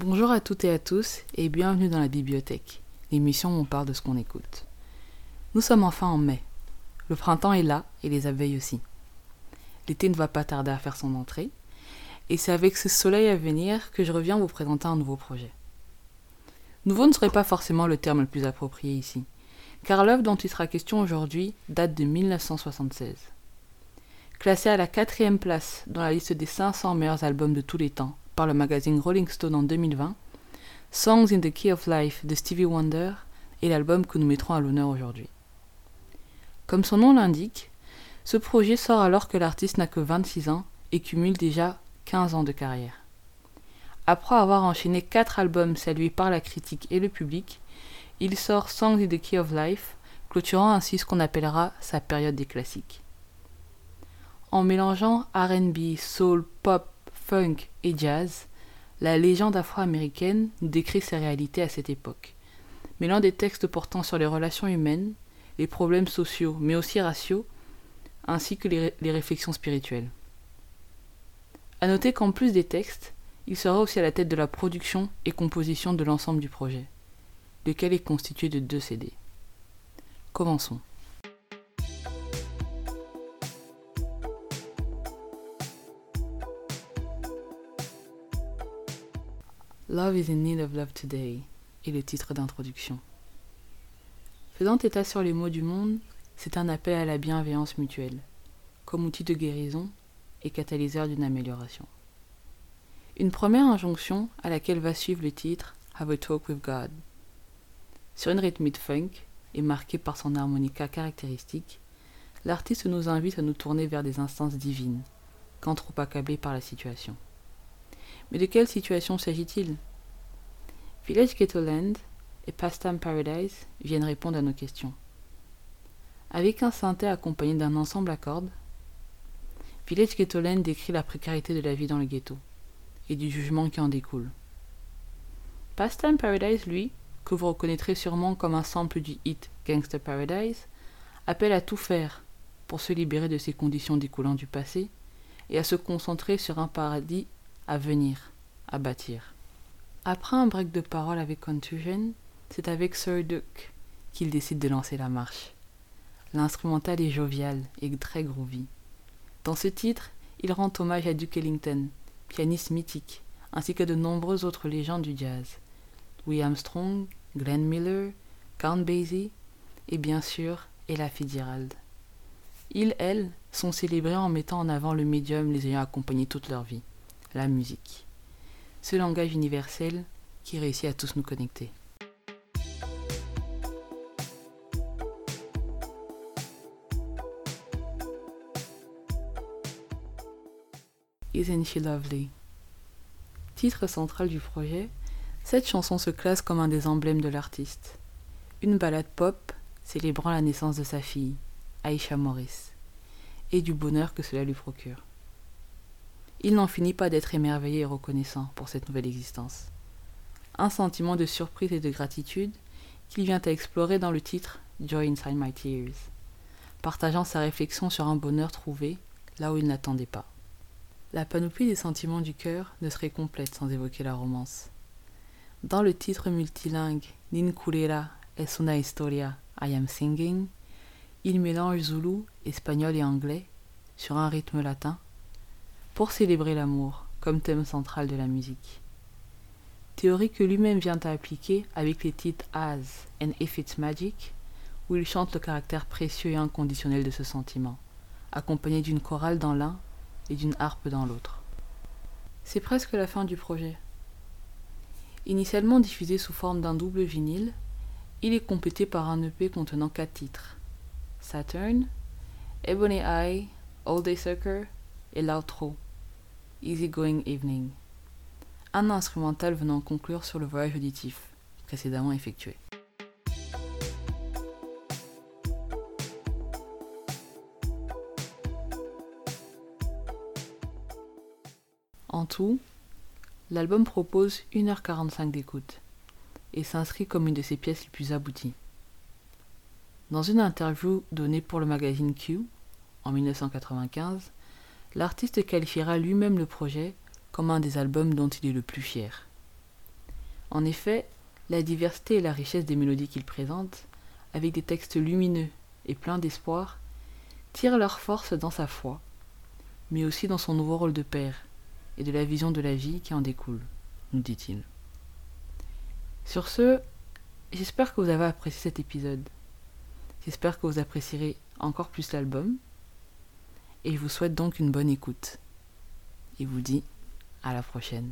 Bonjour à toutes et à tous et bienvenue dans la bibliothèque, l'émission où on parle de ce qu'on écoute. Nous sommes enfin en mai. Le printemps est là et les abeilles aussi. L'été ne va pas tarder à faire son entrée et c'est avec ce soleil à venir que je reviens vous présenter un nouveau projet. Nouveau ne serait pas forcément le terme le plus approprié ici, car l'œuvre dont il sera question aujourd'hui date de 1976. Classée à la quatrième place dans la liste des 500 meilleurs albums de tous les temps le magazine Rolling Stone en 2020, Songs in the Key of Life de Stevie Wonder est l'album que nous mettrons à l'honneur aujourd'hui. Comme son nom l'indique, ce projet sort alors que l'artiste n'a que 26 ans et cumule déjà 15 ans de carrière. Après avoir enchaîné 4 albums salués par la critique et le public, il sort Songs in the Key of Life, clôturant ainsi ce qu'on appellera sa période des classiques. En mélangeant RB, soul, pop, funk et jazz, la légende afro-américaine décrit ses réalités à cette époque, mêlant des textes portant sur les relations humaines, les problèmes sociaux, mais aussi raciaux, ainsi que les, les réflexions spirituelles. A noter qu'en plus des textes, il sera aussi à la tête de la production et composition de l'ensemble du projet, lequel est constitué de deux CD. Commençons. Love is in need of love today est le titre d'introduction. Faisant état sur les mots du monde, c'est un appel à la bienveillance mutuelle, comme outil de guérison et catalyseur d'une amélioration. Une première injonction à laquelle va suivre le titre Have a Talk with God. Sur une rythmique funk et marquée par son harmonica caractéristique, l'artiste nous invite à nous tourner vers des instances divines, quand trop accablés par la situation. Mais de quelle situation s'agit-il? Village Ghetto Land et Pastime Paradise viennent répondre à nos questions. Avec un synthé accompagné d'un ensemble à cordes, Village Ghettoland décrit la précarité de la vie dans le ghetto et du jugement qui en découle. Pastime Paradise, lui, que vous reconnaîtrez sûrement comme un sample du hit Gangster Paradise, appelle à tout faire pour se libérer de ces conditions découlant du passé et à se concentrer sur un paradis à venir, à bâtir. Après un break de parole avec Contusion, c'est avec Sir Duke qu'il décide de lancer la marche. L'instrumental est jovial et très groovy. Dans ce titre, il rend hommage à Duke Ellington, pianiste mythique, ainsi que de nombreuses autres légendes du jazz. Louis Armstrong, Glenn Miller, Count Basie et bien sûr Ella Fitzgerald. Ils, elles, sont célébrés en mettant en avant le médium les ayant accompagnés toute leur vie, la musique. Ce langage universel qui réussit à tous nous connecter. Isn't She Lovely? Titre central du projet, cette chanson se classe comme un des emblèmes de l'artiste. Une ballade pop célébrant la naissance de sa fille, Aisha Morris, et du bonheur que cela lui procure. Il n'en finit pas d'être émerveillé et reconnaissant pour cette nouvelle existence. Un sentiment de surprise et de gratitude qu'il vient à explorer dans le titre Joy Inside My Tears, partageant sa réflexion sur un bonheur trouvé là où il n'attendait pas. La panoplie des sentiments du cœur ne serait complète sans évoquer la romance. Dans le titre multilingue Ninkulera es una historia I am singing, il mélange zoulou, espagnol et anglais sur un rythme latin pour célébrer l'amour comme thème central de la musique. Théorie que lui-même vient à appliquer avec les titres As and If It's Magic, où il chante le caractère précieux et inconditionnel de ce sentiment, accompagné d'une chorale dans l'un et d'une harpe dans l'autre. C'est presque la fin du projet. Initialement diffusé sous forme d'un double vinyle, il est complété par un EP contenant quatre titres Saturn, Ebony Eye, All Day Sucker et l'outro, Easy Going Evening. Un instrumental venant conclure sur le voyage auditif précédemment effectué. En tout, l'album propose 1h45 d'écoute et s'inscrit comme une de ses pièces les plus abouties. Dans une interview donnée pour le magazine Q en 1995, l'artiste qualifiera lui-même le projet comme un des albums dont il est le plus fier. En effet, la diversité et la richesse des mélodies qu'il présente, avec des textes lumineux et pleins d'espoir, tirent leur force dans sa foi, mais aussi dans son nouveau rôle de père et de la vision de la vie qui en découle, nous dit-il. Sur ce, j'espère que vous avez apprécié cet épisode. J'espère que vous apprécierez encore plus l'album. Et je vous souhaite donc une bonne écoute. Et vous dis à la prochaine.